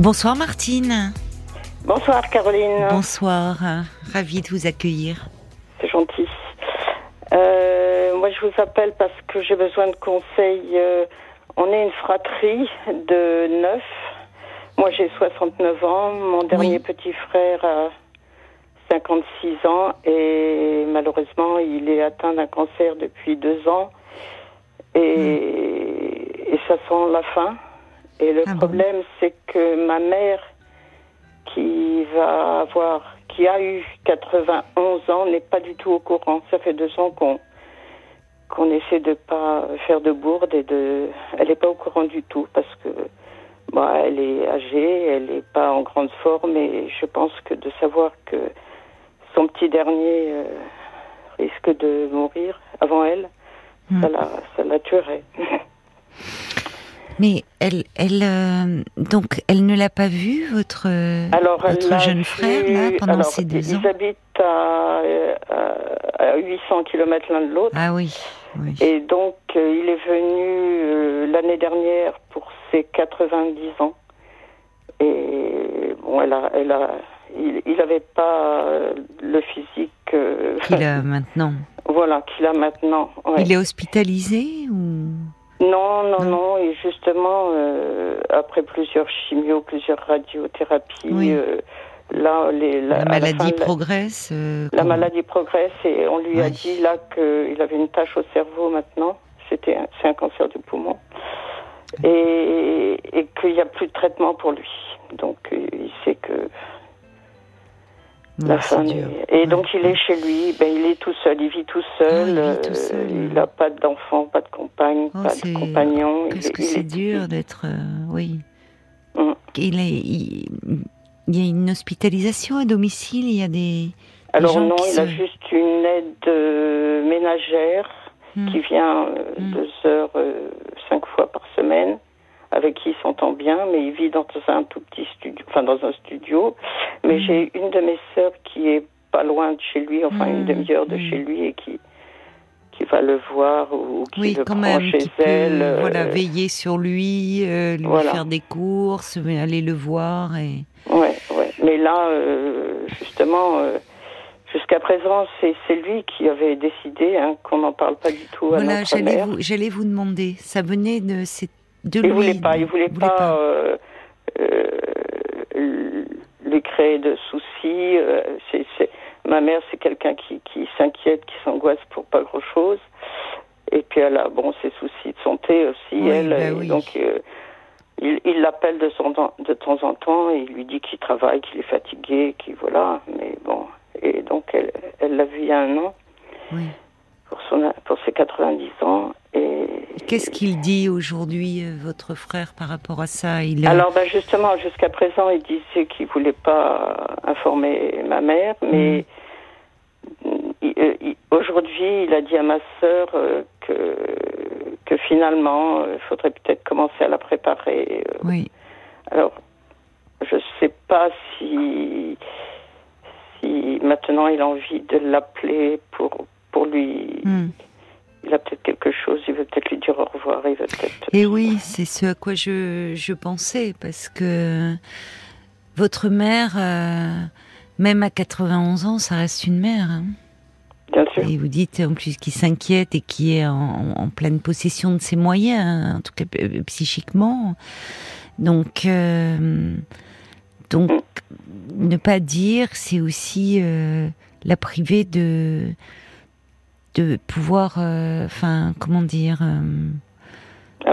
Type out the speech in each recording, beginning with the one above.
Bonsoir Martine. Bonsoir Caroline. Bonsoir, ravie de vous accueillir. C'est gentil. Euh, moi je vous appelle parce que j'ai besoin de conseils. Euh, on est une fratrie de neuf. Moi j'ai 69 ans, mon dernier petit frère a 56 ans et malheureusement il est atteint d'un cancer depuis deux ans et, et ça sent la fin. Et le Ah bon problème, c'est que ma mère, qui va avoir, qui a eu 91 ans, n'est pas du tout au courant. Ça fait deux ans qu'on qu'on essaie de pas faire de bourde et de, elle n'est pas au courant du tout parce que, bah, elle est âgée, elle n'est pas en grande forme et je pense que de savoir que son petit dernier euh, risque de mourir avant elle, Hmm. ça la, ça la tuerait. Mais elle, elle, euh, donc, elle ne l'a pas vu, votre, Alors, jeune vu- frère, là, pendant alors, ces deux ils ans habitent à, euh, à, à 800 km l'un de l'autre. Ah oui, oui. Et donc, euh, il est venu euh, l'année dernière pour ses 90 ans. Et bon, elle a, elle a, il n'avait pas le physique euh, Qu'il a maintenant. voilà, qu'il a maintenant. ouais. Il est hospitalisé ou? Non, non, Non. non. Et justement, euh, après plusieurs chimios, plusieurs radiothérapies, Oui. euh, là, les, la la, à la fin maladie progresse euh, La maladie progresse et on lui a dit là qu'il avait une tache au cerveau maintenant. C'était un- c'est un cancer du poumon et, et qu'il n'y a plus de traitement pour lui. Donc il sait que Ouais, la fin. Et Ouais. donc il est chez lui. Ben il est tout seul. Il vit tout seul. Ah, il vit tout euh, ouais. n'a pas d'enfant, pas de compagne, Oh, pas de compagnon. Qu'est-ce est- que c'est est- dur d'être, euh, oui. Mm. Il, est, il, il y a une hospitalisation à domicile, il y a des. Alors gens non, qui il a juste une aide euh, ménagère Hmm. qui vient Mm. deux heures, cinq fois par semaine, avec qui il s'entend bien, mais il vit dans un tout petit studio, enfin dans un studio. Mais Mm. j'ai une de mes sœurs qui est pas loin de chez lui, enfin une Mm, demi-heure de mm. chez lui, et qui qui va le voir ou qui Oui, le quand prend même, chez qui peut elle. euh, voilà, veiller sur lui, euh, lui voilà. faire des courses, aller le voir. Et... Ouais, ouais. Mais là, euh, justement, euh, jusqu'à présent, c'est lui qui avait décidé hein, qu'on n'en parle pas du tout à Voilà, notre mère. vous, j'allais vous demander. Ça venait de, de Il voulait pas, il voulait pas, euh, euh, lui créer de soucis. euh, ma mère, c'est quelqu'un qui, qui s'inquiète, qui s'angoisse pour pas grand chose. Et puis elle a, bon, ses soucis de santé aussi, Oui, elle. bah oui. Donc il, l'appelle de, son de temps en temps et il lui dit qu'il travaille, qu'il est fatigué, qu'il voilà. Mais bon, et donc elle, elle l'a vu il y a un an Oui. pour son, pour ses 90 ans Qu'est-ce qu'il dit aujourd'hui, euh, votre frère, par rapport à ça? Il a- Alors, ben justement, jusqu'à présent, il disait qu'il voulait pas informer ma mère, mais il- euh, aujourd'hui, il a dit à ma sœur euh, que que finalement, il faudrait peut-être commencer à la préparer. Oui. Alors, je sais pas si si maintenant il a envie de l'appeler pour pour lui. Hmm. Il a peut-être quelque chose. Il veut peut-être lui dire au revoir. Il veut peut-être. Et oui, c'est ce à quoi je, je pensais, parce que votre mère, euh, même à 91 ans, ça reste une mère. hein. Bien sûr. Et vous dites en plus qu'il s'inquiète et qui est en, en pleine possession de ses moyens, hein, en tout cas euh, psychiquement. Donc, euh, donc ne pas dire, c'est aussi euh, la priver de de pouvoir, euh, enfin, comment dire, euh,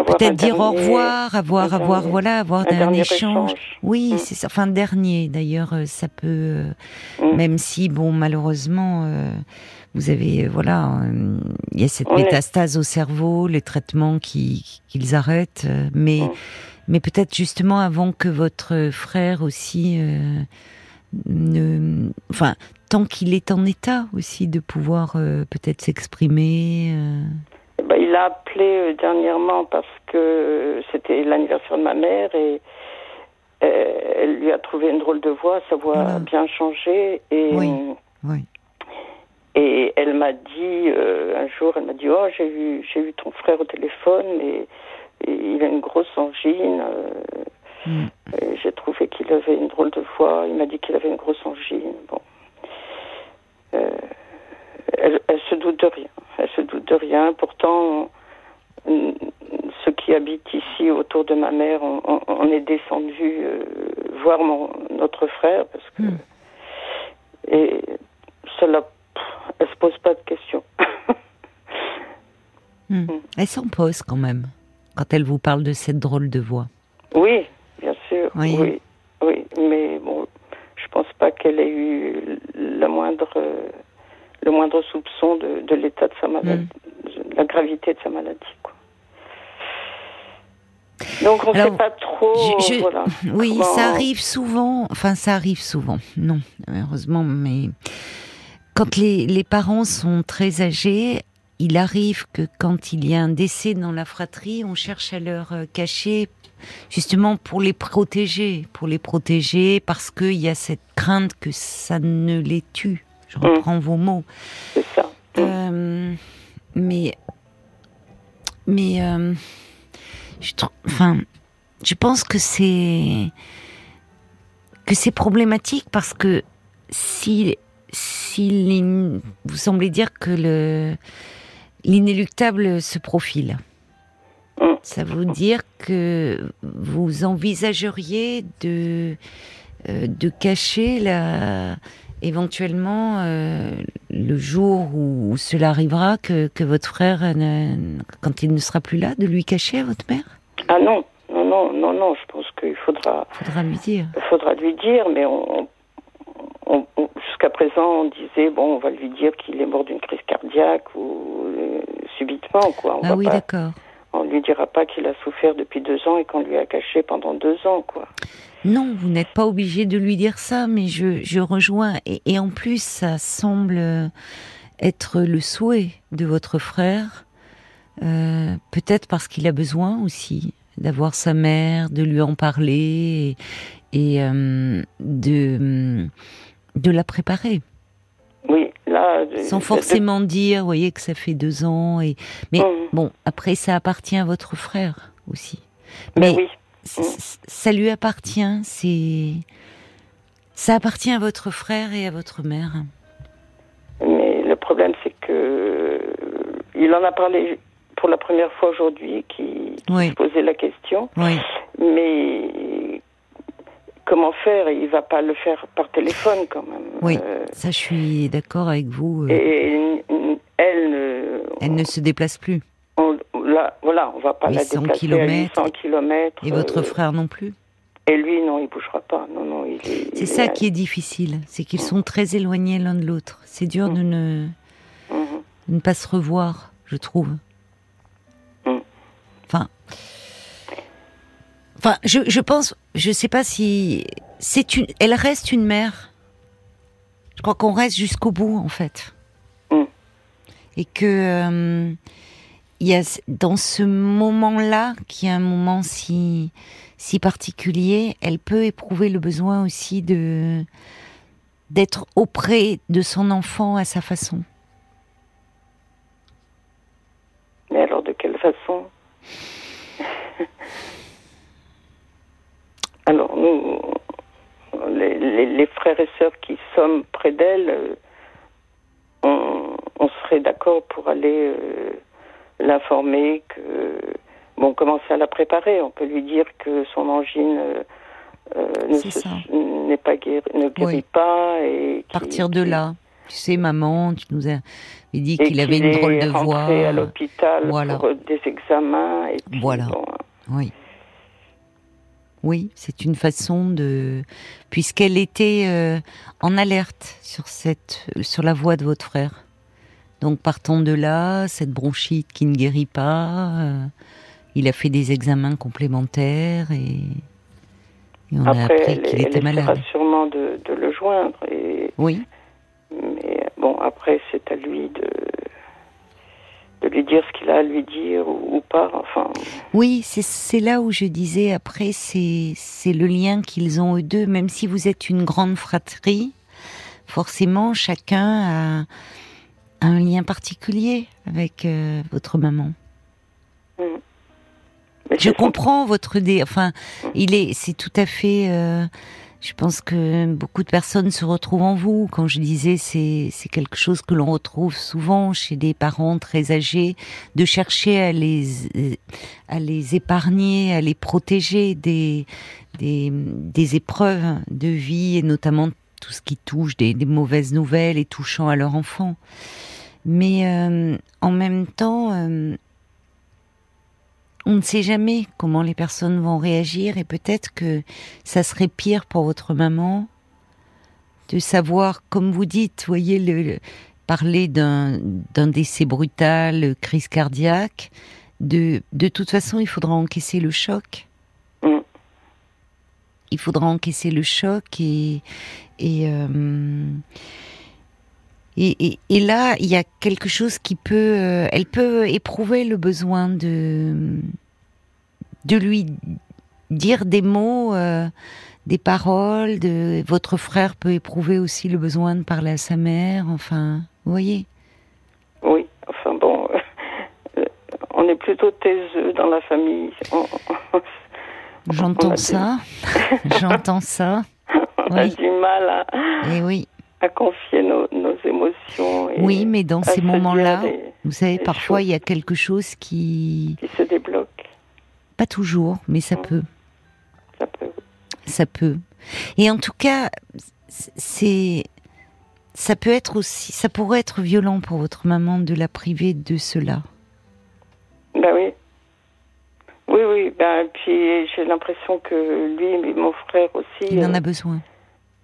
peut-être dire au revoir, avoir, avoir, voilà, avoir un échange. échange. Oui, Mm. c'est ça. Enfin, dernier, d'ailleurs, euh, ça peut, Mm. même si, bon, malheureusement, euh, vous avez, voilà, euh, il y a cette On est- métastase au cerveau, les traitements qui qu'ils arrêtent, mais, Mm. mais peut-être justement avant que votre frère aussi, euh, ne, enfin, tant qu'il est en état aussi de pouvoir euh, peut-être s'exprimer. euh. Ben, il a appelé euh, dernièrement parce que c'était l'anniversaire de ma mère et elle lui a trouvé une drôle de voix, sa voix Voilà. a bien changé et Oui. Oui. et elle m'a dit un jour, elle m'a dit oh j'ai eu j'ai eu ton frère au téléphone et, et il a une grosse angine. Mm. j'ai trouvé qu'il avait une drôle de voix. Il m'a dit qu'il avait une grosse angine. Bon. Euh, elle, elle, se doute de rien. Elle se doute de rien. Pourtant, ceux qui habitent ici autour de ma mère, on, on, est descendu euh, voir mon, notre frère parce que hmm. et cela, elle se pose pas de questions. Hmm. Hmm. Elle s'en pose quand même quand elle vous parle de cette drôle de voix. Oui, bien sûr. Oui, oui, mais bon, je pense pas qu'elle ait eu la moindre, le moindre soupçon de, de l'état de sa maladie, de la gravité de sa maladie. Quoi. Donc on ne sait pas trop. voilà, oui, ça arrive souvent. Enfin, ça arrive souvent. Non, heureusement, mais quand les, les parents sont très âgés, il arrive que quand il y a un décès dans la fratrie, on cherche à leur euh, cacher justement pour les protéger, pour les protéger parce qu'il y a cette crainte que ça ne les tue. Je reprends vos mots. C'est ça. Euh, mais mais euh, je enfin, je pense que c'est que c'est problématique parce que si si vous semblez dire que le l'inéluctable se profile. Mm. Ça veut dire que vous envisageriez de, euh, de cacher la, éventuellement euh, le jour où, cela arrivera que, que votre frère, quand il ne sera plus là, de lui cacher à votre mère? Ah non, non, non, non, non, je pense qu'il faudra... faudra lui dire. Faudra lui dire, mais on, jusqu'à présent, on disait, bon, on va lui dire qu'il est mort d'une crise cardiaque ou euh, subitement, quoi. On ah oui, d'accord. On lui dira pas qu'il a souffert depuis deux ans et qu'on lui a caché pendant deux ans, quoi. Non, vous n'êtes pas obligé de lui dire ça, mais je, je rejoins. Et, en plus, ça semble être le souhait de votre frère, euh, peut-être parce qu'il a besoin aussi d'avoir sa mère, de lui en parler et, euh, de de la préparer. Oui. Sans forcément dire, vous voyez, que ça fait deux ans. Et... Mais mmh. bon, après, ça appartient à votre frère aussi. Ben Mais oui. Mmh. ça lui appartient, c'est. Ça appartient à votre frère et à votre mère. Mais le problème, c'est que. Il en a parlé pour la première fois aujourd'hui, qui, qui posait la question. Oui. Mais comment faire? Il va pas le faire par téléphone quand même. Oui, euh, ça je suis d'accord avec vous. Euh. Et elle ne. Elle ne se déplace plus. On, là, voilà, on va pas la déplacer kilomètres, à 800 km. Et votre euh, frère non plus? Et lui, non, il bougera pas. Non, non, C'est ça qui est difficile, c'est qu'ils sont très éloignés l'un de l'autre. C'est dur de, ne, mhm. de ne pas se revoir, je trouve. Mm. Enfin, Enfin, je, je pense, je sais pas si c'est une, elle reste une mère. Je crois qu'on reste jusqu'au bout en fait, mm. et que euh, il y a dans ce moment-là, qui est un moment si si particulier, elle peut éprouver le besoin aussi de d'être auprès de son enfant à sa façon. Mais alors de quelle façon? Alors, nous, les, frères et sœurs qui sommes près d'elle, euh, on, serait d'accord pour aller euh, l'informer que, bon, commencer à la préparer. On peut lui dire que son angine euh, n'est pas guéri, ne guérit pas et partir de là. Tu sais, maman, tu nous as dit qu'il avait une drôle de voix. à l'hôpital pour des examens. Et voilà. oui. Oui, c'est une façon de, puisqu'elle était euh, en alerte sur cette, sur la voix de votre frère. Donc partons de là, cette bronchite qui ne guérit pas, euh, il a fait des examens complémentaires et, on a appris qu'il était malade. sûrement de, de, le joindre. Et, oui. Mais bon, après c'est à lui de de lui dire ce qu'il a à lui dire ou, pas. Enfin. Oui, c'est là où je disais après, c'est le lien qu'ils ont eux deux, même si vous êtes une grande fratrie, forcément chacun a, un lien particulier avec euh, votre maman. Mm. Je comprends votre dé. Enfin, il est, c'est tout à fait. Euh, je pense que beaucoup de personnes se retrouvent en vous. Quand je disais, c'est c'est quelque chose que l'on retrouve souvent chez des parents très âgés, de chercher à les à les épargner, à les protéger des des, des épreuves de vie et notamment tout ce qui touche des, des mauvaises nouvelles et touchant à leur enfant. Mais euh, en même temps, euh, on ne sait jamais comment les personnes vont réagir et peut-être que ça serait pire pour votre maman de savoir, comme vous dites, voyez, le, parler d'un décès brutal, crise cardiaque. De, de toute façon, il faudra encaisser le choc. Mm. Il faudra encaisser le choc et, et, euh, et, et, là, il y a quelque chose qui peut, euh, elle peut éprouver le besoin de, de lui dire des mots, euh, des paroles. De, votre frère peut éprouver aussi le besoin de parler à sa mère. Enfin, vous voyez. Oui, enfin bon, euh, on est plutôt taiseux dans la famille. J'entends ça. J'entends ça. On a du mal à. Et eh oui à confier nos, émotions. oui, mais dans ces moments-là, vous savez, parfois il y a quelque chose qui... Qui se débloque. Pas toujours, mais ça peut. Ça peut. Ça peut. Et en tout cas, c'est... Ça peut être aussi, ça pourrait être violent pour votre maman de la priver de cela. Ben oui. Oui, oui. Ben, puis j'ai l'impression que lui, mon frère aussi. Il en a euh, besoin.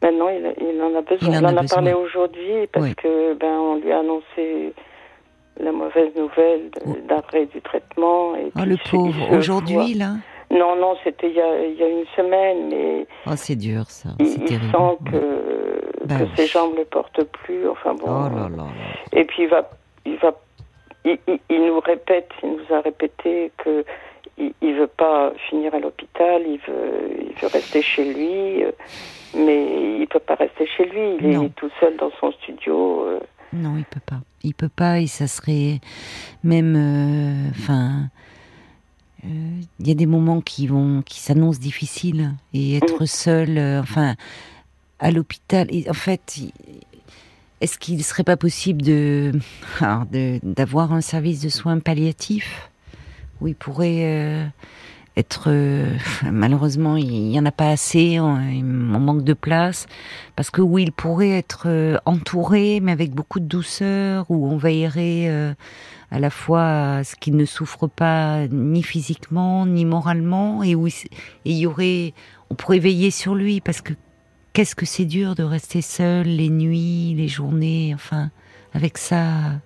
Maintenant, il, il, en a besoin. Il en, a, parlé aujourd'hui parce que ben on lui a annoncé la mauvaise nouvelle d'arrêt du traitement. Et oh, le pauvre. Aujourd'hui, là Non, non, c'était il, il, y a une semaine, mais. Oh, c'est dur, ça. Il, sent que, bah que ses jambes ne portent plus. Enfin bon. Oh là là. Et puis il va, il va, il, nous répète, il nous a répété que il, veut pas finir à l'hôpital, il veut, il veut rester chez lui. Euh, mais il peut pas rester chez lui. Il est tout seul dans son studio. Euh. Non, il peut pas. Il peut pas et ça serait même, euh, enfin. Euh, il y a des moments qui vont, qui s'annoncent difficiles et être mm. seul, enfin, à l'hôpital. En fait, est-ce qu'il ne serait pas possible de, d'avoir un service de soins palliatifs? Où il pourrait être euh, malheureusement il y en a pas assez on, manque de place. Parce que oui il pourrait être euh, entouré mais avec beaucoup de douceur où on veillerait euh, à la fois à ce qu'il ne souffre pas ni physiquement ni moralement et où y aurait on pourrait veiller sur lui. Parce que qu'est-ce que c'est dur de rester seul les nuits les journées enfin avec ça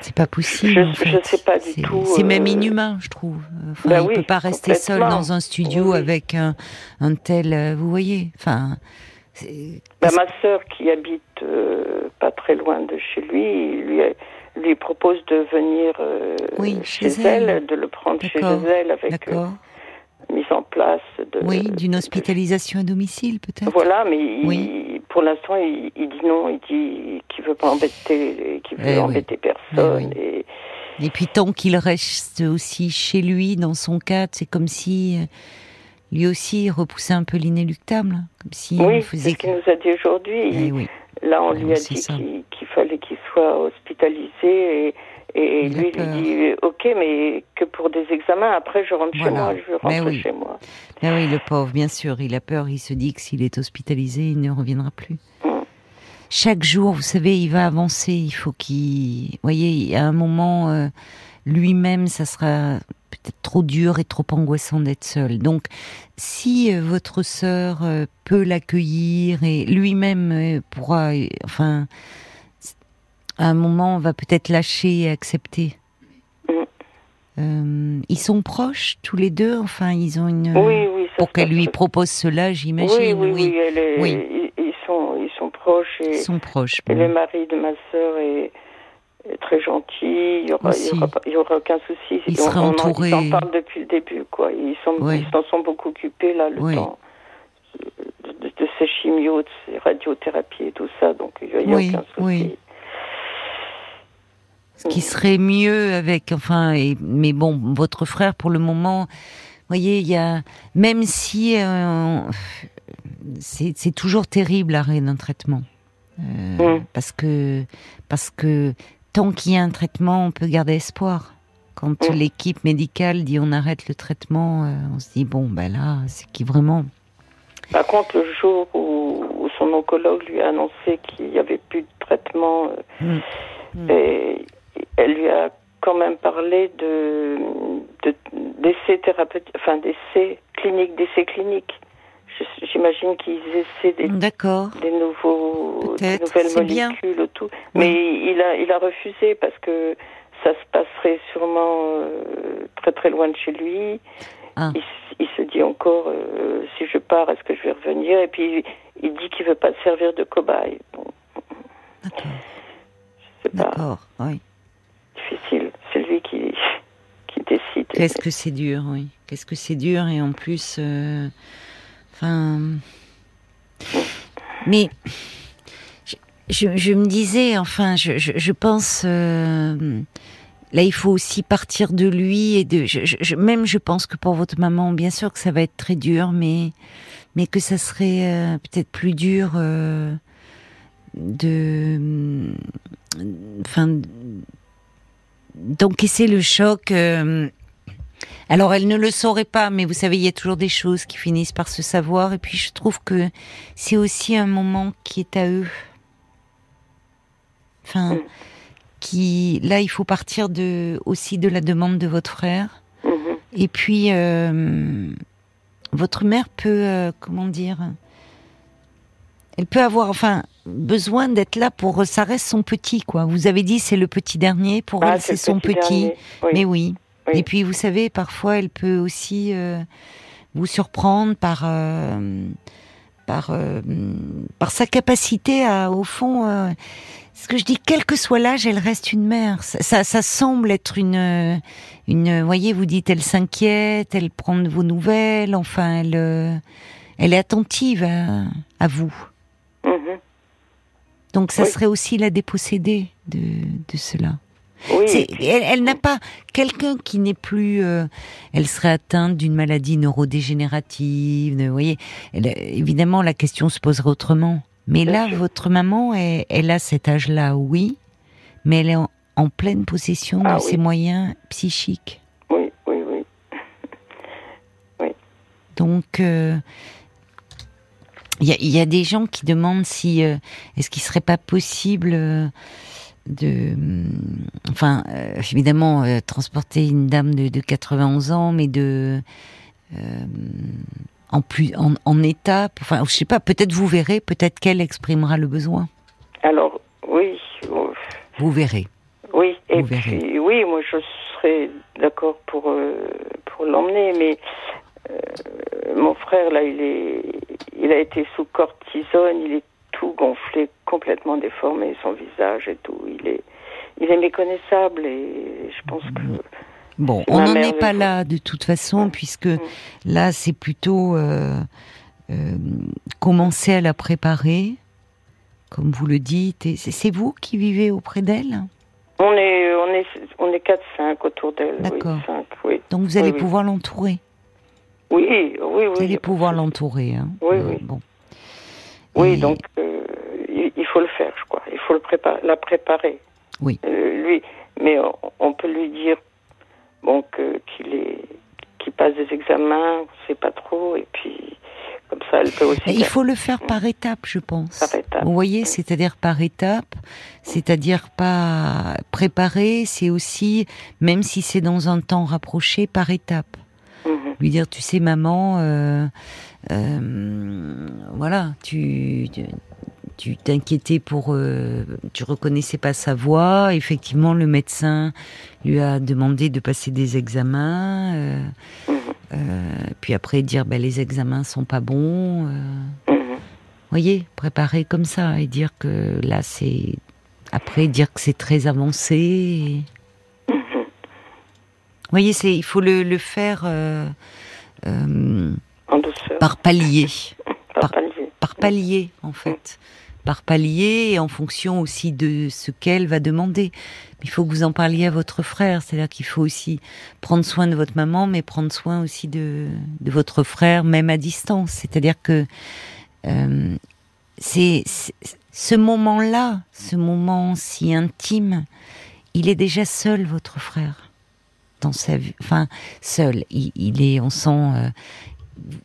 c'est pas possible. Je, en fait. sais pas du tout. C'est même euh, inhumain, je trouve. Enfin, bah il peut pas rester seul dans un studio avec un, un, tel. Euh, vous voyez. Enfin. Bah, ma sœur qui habite euh, pas très loin de chez lui, lui, lui propose de venir chez, elle. de le prendre chez elle avec mise en place de. Oui, d'une hospitalisation à domicile peut-être. Voilà, mais oui. Pour l'instant, il, dit non. Il dit qu'il veut pas embêter, qu'il veut eh embêter eh personne. Et, et, puis tant qu'il reste aussi chez lui, dans son cadre, c'est comme si euh, lui aussi repoussait un peu l'inéluctable, comme si oui, faisait. C'est ce qu'il nous a dit aujourd'hui. Eh Là, on lui a dit qu'il fallait qu'il soit hospitalisé et et lui, il dit Ok, mais que pour des examens, après je rentre chez moi, je rentre chez moi. Mais oui, le pauvre, bien sûr, il a peur, il se dit que s'il est hospitalisé, il ne reviendra plus. Mm. Chaque jour, vous savez, il va avancer, il faut qu'il. Vous voyez, à un moment, euh, lui-même, ça sera peut-être trop dur et trop angoissant d'être seul. Donc, si euh, votre sœur euh, peut l'accueillir et lui-même pourra. enfin à un moment, on va peut-être lâcher et accepter. Euh, ils sont proches tous les deux, enfin ils ont une. Oui, oui. pour qu'elle lui propose cela, j'imagine. Oui, oui, oui. Ils, sont, ils sont proches. Et, ils sont proches. Et le mari de ma sœur est, très gentil. Il n'y aura, y aura, aucun souci. Ils seraient entourés. Ils en parlent depuis le début, quoi. Ils s'en sont beaucoup occupés là, le temps de, ces chimios, de ces radiothérapies et tout ça. Donc il n'y a, aucun souci ce qui serait mieux avec, enfin, et, mais bon, votre frère pour le moment, voyez, il y a même si euh, c'est toujours terrible l'arrêt d'un traitement, euh, Mm. parce que parce que tant qu'il y a un traitement, on peut garder espoir. Quand Mm. l'équipe médicale dit on arrête le traitement, euh, on se dit bon ben là c'est qui vraiment? Par contre, le jour où, où son oncologue lui a annoncé qu'il n'y avait plus de traitement. Mm. et elle lui a quand même parlé de de- d'essais thérapeutiques, enfin d'essais cliniques, d'essais cliniques. J'imagine qu'ils essaient des, nouveaux, des nouvelles c'est bien. molécules, tout. Mais il a, il a refusé parce que ça se passerait sûrement euh, très très loin de chez lui. Ah. Il, se dit encore euh, si je pars, est-ce que je vais revenir? Et puis il dit qu'il veut pas se servir de cobaye. Bon, D'accord. pas D'accord. Oui. C'est lui qui qui décide. Qu'est-ce que c'est dur, oui. Qu'est-ce que c'est dur et en plus, euh, enfin, mais je, me disais, enfin, je, pense, euh, là, il faut aussi partir de lui et de, même, je pense que pour votre maman, bien sûr que ça va être très dur, mais, mais que ça serait euh, peut-être plus dur de, enfin, d'encaisser le choc. euh, alors, elle ne le saurait pas, mais vous savez, il y a toujours des choses qui finissent par se savoir. Et puis, je trouve que c'est aussi un moment qui est à eux. Enfin, Mm. qui, là, il faut partir de, aussi de la demande de votre frère. Mhm. Et puis, euh, votre mère peut, euh, comment dire, elle peut avoir, enfin, besoin d'être là pour, ça reste son petit, quoi. Vous avez dit, c'est le petit dernier, pour Ah, elle, c'est son petit. Oui. Mais oui. Oui. Et puis, vous savez, parfois, elle peut aussi euh, vous surprendre par, euh, par, euh, par sa capacité à, au fond, euh, ce que je dis, quel que soit l'âge, elle reste une mère. Ça, ça, ça semble être une, une, voyez, vous dites, elle s'inquiète, elle prend de vos nouvelles, enfin, elle, euh, elle est attentive à, à vous. Mhm. Donc, ça Oui. serait aussi la déposséder de, de cela. Oui. Elle elle n'a pas quelqu'un qui n'est plus. euh, elle serait atteinte d'une maladie neurodégénérative. de- Vous voyez, Elle- évidemment, la question se poserait autrement. Mais Bien là, sûr. votre maman, elle, elle a cet âge-là, oui, mais elle est en, en pleine possession Ah de oui. ses moyens psychiques. Oui, oui, oui. Donc, euh, il y, a, il y a des gens qui demandent si euh, est-ce qu'il serait pas possible euh, de, hum, enfin, euh, évidemment, transporter une dame de, de 91 ans, mais de en plus en, en étape. Enfin, je sais pas. Peut-être vous verrez. Peut-être qu'elle exprimera le besoin. Alors, oui. oh, Vous verrez. Oui, et Vous verrez. oui, moi je serais d'accord pour pour l'emmener, mais mon frère là, il est il a été sous cortisone, il est tout gonflé, complètement déformé, son visage et tout, il est il est méconnaissable et je pense que Bon, on n'en est pas là de toute façon, Mm. puisque là, c'est plutôt euh, euh, commencer à la préparer, comme vous le dites. C'est vous qui vivez auprès d'elle? On est on est on est quatre cinq autour d'elle, D'accord. oui. Donc vous allez oui. pouvoir l'entourer? Oui, oui, oui. Pas de pouvoir l'entourer. Hein. Oui, Euh, oui. Bon. Oui, Et- donc euh, il, il faut le faire, je crois. Il faut le prépa- la préparer. Oui. Euh, lui, mais on, on peut lui dire bon qu'il est qu'il passe des examens, on sait pas trop, et puis comme ça, elle peut aussi. Et il faut le faire par étapes, je pense. Par étapes. Vous voyez, c'est-à-dire par étapes, c'est-à-dire pas préparer, c'est aussi, même si c'est dans un temps rapproché, par étapes. Lui dire tu sais maman euh, euh, voilà tu tu- t'inquiétais pour euh, tu reconnaissais pas sa voix effectivement le médecin lui a demandé de passer des examens Mhm. puis après dire ben les examens sont pas bons Mhm. voyez préparer comme ça et dire que là c'est après dire que c'est très avancé et- voyez c'est il faut le, le faire euh, euh, En douceur, par palier par par- palier. par palier en fait par palier et en fonction aussi de ce qu'elle va demander. Il faut que vous en parliez à votre frère, c'est-à-dire qu'il faut aussi prendre soin de votre maman, mais prendre soin aussi de, de votre frère, même à distance. C'est-à-dire que euh, c'est ce moment-là, ce moment si intime, il est déjà seul, votre frère, dans sa. Enfin, seul. Il, est, on sent, euh,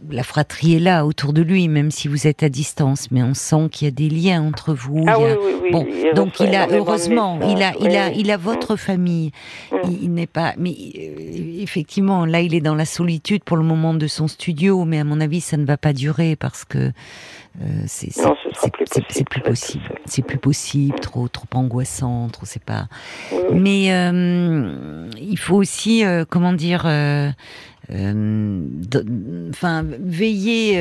la fratrie est là autour de lui, même si vous êtes à distance, mais on sent qu'il y a des liens entre vous. Ah oui, oui, oui, bon, donc il a heureusement, il a, il a, il a votre famille. Mm. Il, n'est pas, mais euh, effectivement, là, il est dans la solitude pour le moment de son studio, mais à mon avis, ça ne va pas durer parce que euh, c'est plus possible. C'est plus possible, trop trop angoissant, trop c'est pas. Mais euh, il faut aussi, comment dire, enfin veiller,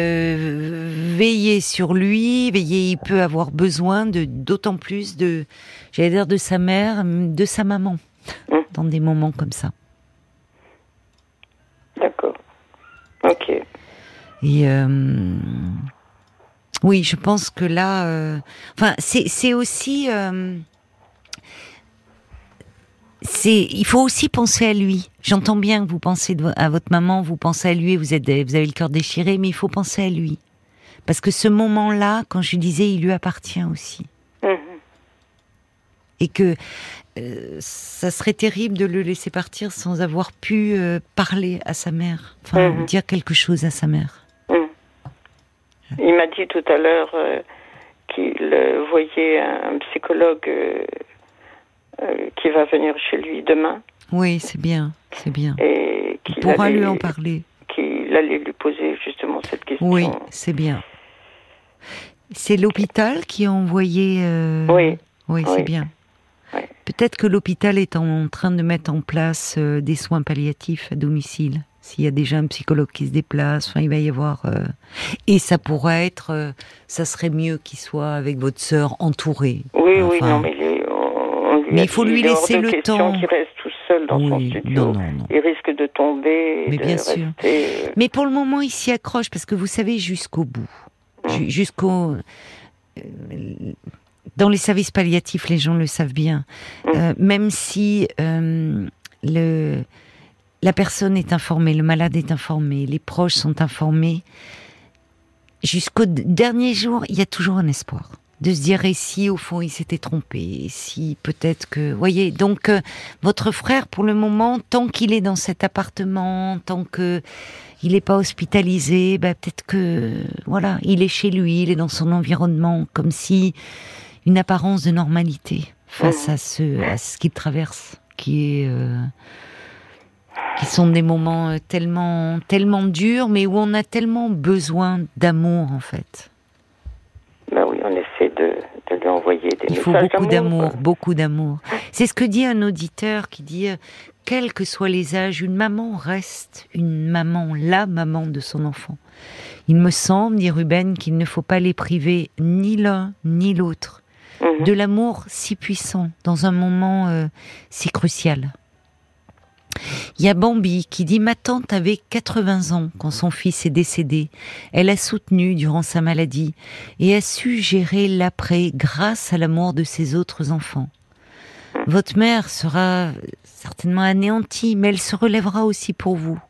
veiller sur lui, veiller. Il peut avoir besoin de d'autant plus de, j'allais dire de sa mère, de sa maman, mmh. dans des moments comme ça. D'accord. Ok. Et oui, je pense que là, euh, enfin, c'est aussi, euh, c'est, il faut aussi penser à lui. J'entends bien que vous pensez à votre maman, vous pensez à lui, vous êtes, vous avez le cœur déchiré, mais il faut penser à lui, parce que ce moment-là, quand je disais, il lui appartient aussi, mhm. et que euh, ça serait terrible de le laisser partir sans avoir pu parler à sa mère, enfin mhm. dire quelque chose à sa mère. Il m'a dit tout à l'heure euh, qu'il euh, voyait un psychologue euh, qui va venir chez lui demain. Oui, c'est bien, c'est bien. Et qu'il pourra lui en parler. Qu'il allait lui poser justement cette question. Oui, c'est bien. C'est l'hôpital qui a envoyé. Oui. Oui, c'est bien. Peut-être que l'hôpital est en train de mettre en place des soins palliatifs à domicile s'il y a déjà un psychologue qui se déplace, enfin, il va y avoir. Euh, et ça pourrait être, euh, ça serait mieux qu'il soit avec votre sœur entouré. Oui, oui, non, mais, mais il faut lui laisser le temps. Qu'il reste tout seul dans son studio. Non, non, non. Il risque de tomber. Mais bien sûr. Euh, mais pour le moment, il s'y accroche parce que vous savez jusqu'au bout, jusqu'au. Dans les services palliatifs, les gens le savent bien. Hum. même si le la personne est informée, le malade est informé, les proches sont informés. Jusqu'au dernier jour, il y a toujours un espoir de se dire et si au fond il s'était trompé, si peut-être que, voyez, donc euh, votre frère pour le moment, tant qu'il est dans cet appartement, tant que il n'est pas hospitalisé, bah, peut-être que voilà, il est chez lui, il est dans son environnement, comme si une apparence de normalité face à ce à ce qu'il traverse, qui est euh, qui sont des moments euh, tellement, tellement durs, mais où on a tellement besoin d'amour en fait. On essaie de, de lui envoyer des Il faut beaucoup d'amour, beaucoup d'amour. C'est ce que dit un auditeur qui dit, euh, quels que soient les âges, une maman reste une maman, la maman de son enfant. Il me semble, dit Ruben, qu'il ne faut pas les priver ni l'un ni l'autre mhm. de l'amour si puissant dans un moment euh, si crucial. Il y a Bambi qui dit Ma tante avait 80 ans quand son fils est décédé. Elle a soutenu durant sa maladie et a su gérer l'après grâce à l'amour de ses autres enfants. Votre mère sera certainement anéantie, mais elle se relèvera aussi pour vous.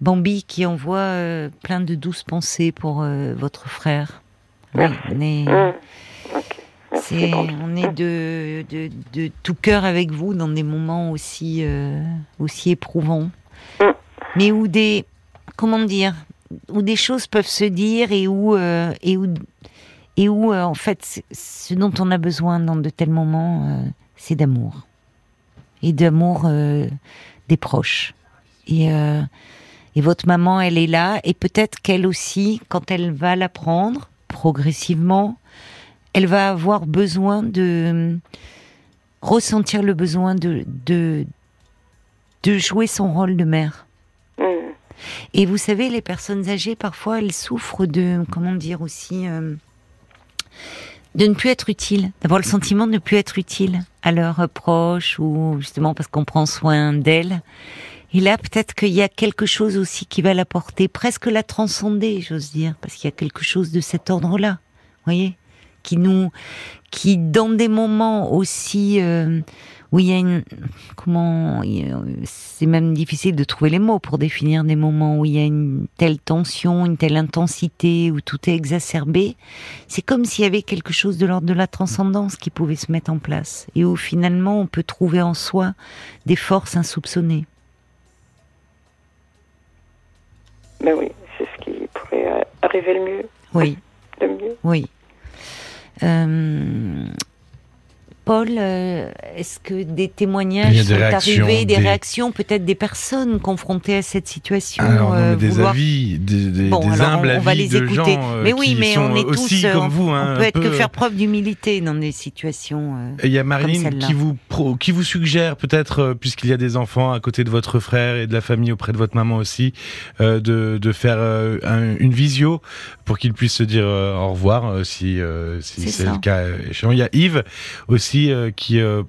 Bambi qui envoie euh, plein de douces pensées pour euh, votre frère. Oui, on est de, de, tout cœur avec vous dans des moments aussi, euh, aussi éprouvants. Mm. Mais où des, comment dire, où des choses peuvent se dire et où, euh, et où, et où euh, en fait, ce dont on a besoin dans de tels moments, c'est d'amour. Et d'amour des proches. Et, et votre maman, elle est là, et peut-être qu'elle aussi, quand elle va l'apprendre, progressivement, elle va avoir besoin de ressentir le besoin de, de, de jouer son rôle de mère. Mm. Et vous savez, les personnes âgées, parfois, elles souffrent de, comment dire aussi, euh, de ne plus être utile, d'avoir le sentiment de ne plus être utile à leurs proches ou justement parce qu'on prend soin d'elles. Et là, peut-être qu'il y a quelque chose aussi qui va la porter, presque la transcender, j'ose dire, parce qu'il y a quelque chose de cet ordre-là. Voyez? Qui nous, qui dans des moments aussi euh, où il y a une, comment, c'est même difficile de trouver les mots pour définir des moments où il y a une telle tension, une telle intensité, où tout est exacerbé. C'est comme s'il y avait quelque chose de l'ordre de la transcendance qui pouvait se mettre en place et où finalement on peut trouver en soi des forces insoupçonnées. Ben oui, c'est ce qui pourrait arriver le mieux. Oui. Le mieux. Oui. Euh, Paul, euh, est-ce que des témoignages sont arrivés, des, réactions, peut-être des personnes confrontées à cette situation Alors, euh, Des avis, des, humbles on, va les de écouter. Gens, mais oui, mais on est aussi tous, comme vous. Hein, on peut être que faire preuve d'humilité dans des situations. Il y a Marine qui vous qui vous suggère peut-être, puisqu'il y a des enfants à côté de votre frère et de la famille auprès de votre maman aussi, de, de faire une visio pour qu'ils puissent se dire au revoir si si c'est le cas. Il y a Yves aussi euh, qui euh,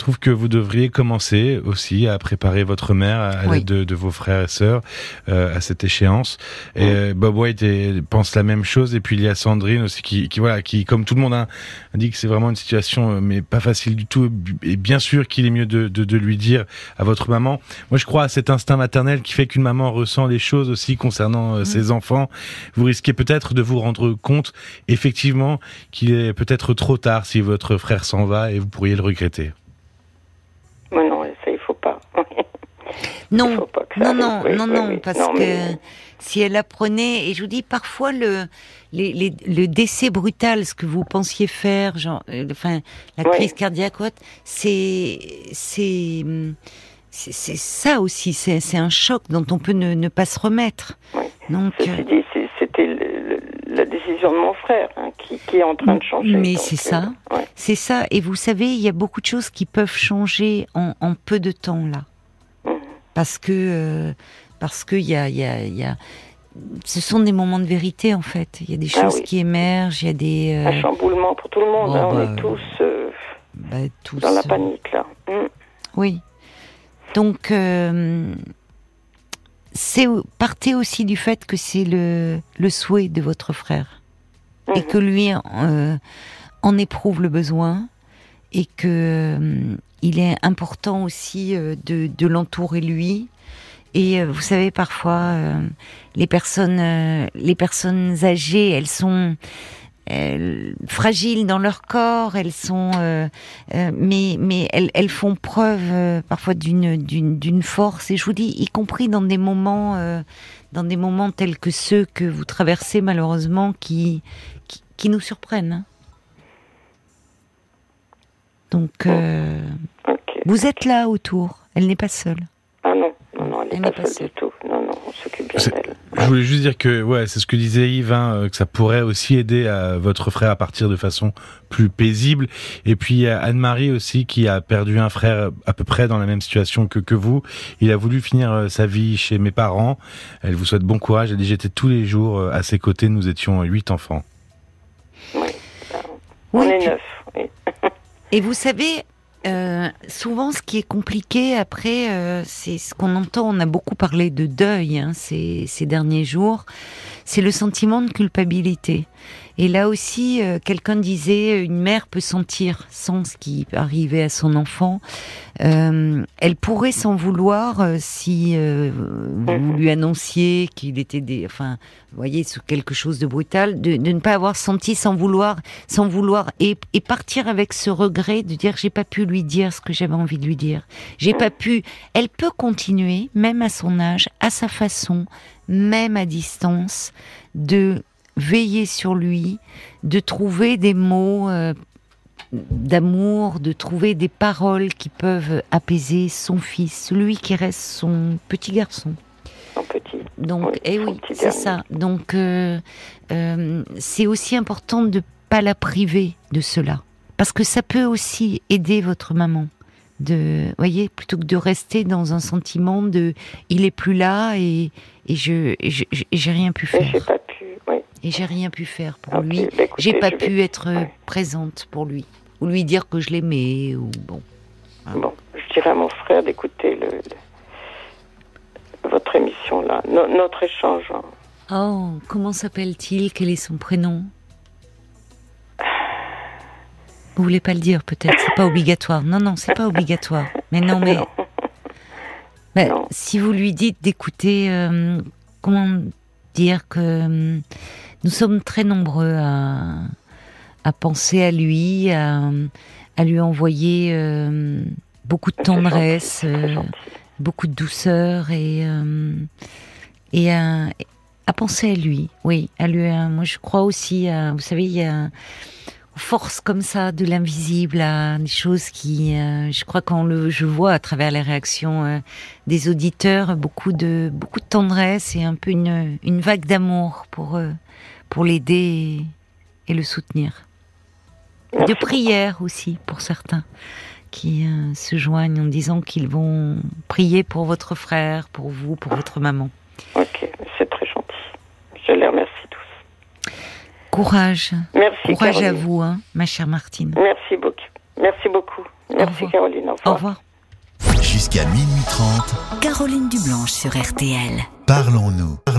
trouve que vous devriez commencer aussi à préparer votre mère à l'aide de, vos frères et sœurs euh, à cette échéance. Et Bob White pense la même chose. Et puis il y a Sandrine aussi qui, qui voilà, qui comme tout le monde a, dit que c'est vraiment une situation mais pas facile du tout. Et bien sûr qu'il est mieux de, de, de, lui dire à votre maman. Moi je crois à cet instinct maternel qui fait qu'une maman ressent les choses aussi concernant mm. ses enfants. Vous risquez peut-être de vous rendre compte effectivement qu'il est peut-être trop tard si votre frère s'en va et vous pourriez le regretter. Mais non, ça, il faut pas. Non, non, non, non, non, parce que si elle apprenait, et je vous dis parfois le, le décès brutal, ce que vous pensiez faire, genre, euh, enfin, la crise cardiaque, c'est, c'est, c'est ça aussi, c'est un choc dont on peut ne, pas se remettre. Donc, euh, c'était la décision de mon frère hein, qui, qui, est en train de changer. Mais c'est ça, euh, c'est ça. Et vous savez, il y a beaucoup de choses qui peuvent changer en, en peu de temps là. Parce que euh, parce que y a, y, a, y a ce sont des moments de vérité en fait. Il y a des ah choses qui émergent, il y a des euh... un chamboulement pour tout le monde. hein, on bah, est tous, euh, bah, tous, dans la panique là. Mmh. Oui. Donc c'est partez aussi du fait que c'est le, le souhait de votre frère et que lui euh, en éprouve le besoin et que euh, il est important aussi euh, de, de l'entourer lui et vous savez parfois les personnes les personnes âgées elles sont fragiles dans leur corps, elles sont, euh, euh, mais mais elles, elles font preuve euh, parfois d'une d'une force. Et je vous dis, y compris dans des moments dans des moments tels que ceux que vous traversez malheureusement, qui qui, nous surprennent. Hein. Donc vous êtes là autour. Elle n'est pas seule. Ah non, non, non elle n'est pas, seule du tout. Non, non, on s'occupe bien d'elle. Je voulais juste dire que ouais, c'est ce que disait Yves, hein, euh, que ça pourrait aussi aider à votre frère à partir de façon plus paisible. Et puis Anne-Marie aussi qui a perdu un frère à peu près dans la même situation que, que vous. Il a voulu finir euh, sa vie chez mes parents. Elle vous souhaite bon courage. Elle dit j'étais tous les jours euh, à ses côtés. Nous étions huit enfants. Oui. On est neuf. Et vous savez, euh, souvent, ce qui est compliqué après, euh, c'est ce qu'on entend. On a beaucoup parlé de deuil hein, ces, ces, derniers jours. C'est le sentiment de culpabilité. Et là aussi, euh, quelqu'un disait, une mère peut sentir, sans ce qui arrivait à son enfant, euh, elle pourrait s'en vouloir euh, si vous lui annonciez qu'il était, des, enfin, vous voyez, sur quelque chose de brutal, de, de, ne pas avoir senti sans vouloir, sans vouloir, et, et partir avec ce regret de dire j'ai pas pu lui dire ce que j'avais envie de lui dire, j'ai pas pu. Elle peut continuer, même à son âge, à sa façon, même à distance, de veiller sur lui, de trouver des mots euh, d'amour, de trouver des paroles qui peuvent apaiser son fils, lui qui reste son petit garçon. Son petit. Donc, oui, eh oui, c'est ça. Donc, euh, euh, c'est aussi important de pas la priver de cela, parce que ça peut aussi aider votre maman. De, voyez, plutôt que de rester dans un sentiment de, il est plus là et, et je, j'ai rien pu faire. J'ai pas pu, oui. Et j'ai rien pu faire pour lui. Bah, j'ai pas pu être présente pour lui. Ou lui dire que je l'aimais, ou bon. Bon, je dirais à mon frère d'écouter le, votre émission là, notre échange. Oh, comment s'appelle-t-il? Quel est son prénom? Vous voulez pas le dire peut-être, c'est pas obligatoire. Non, non, c'est pas obligatoire. Mais non, mais bah, si vous lui dites d'écouter, euh, comment dire que euh, nous sommes très nombreux à, à penser à lui, à, à lui envoyer euh, beaucoup de tendresse, beaucoup de douceur et et à, à, penser à lui. Oui, à lui. moi, je crois aussi. À, vous savez, il y a force comme ça de l'invisible à des choses qui, euh, je crois quand le, je vois à travers les réactions euh, des auditeurs beaucoup de beaucoup de tendresse et un peu une, une vague d'amour pour euh, pour l'aider et, le soutenir. De prière aussi pour certains qui se joignent en disant qu'ils vont prier pour votre frère, pour vous, pour votre maman. Ok, c'est très gentil. Je les remercie. Courage. Merci. Courage à vous, hein, ma chère Martine. Merci beaucoup. Merci beaucoup. Merci Caroline. Au revoir. Au revoir. Jusqu'à minuit 30. Caroline Dublanche sur RTL. Parlons-nous.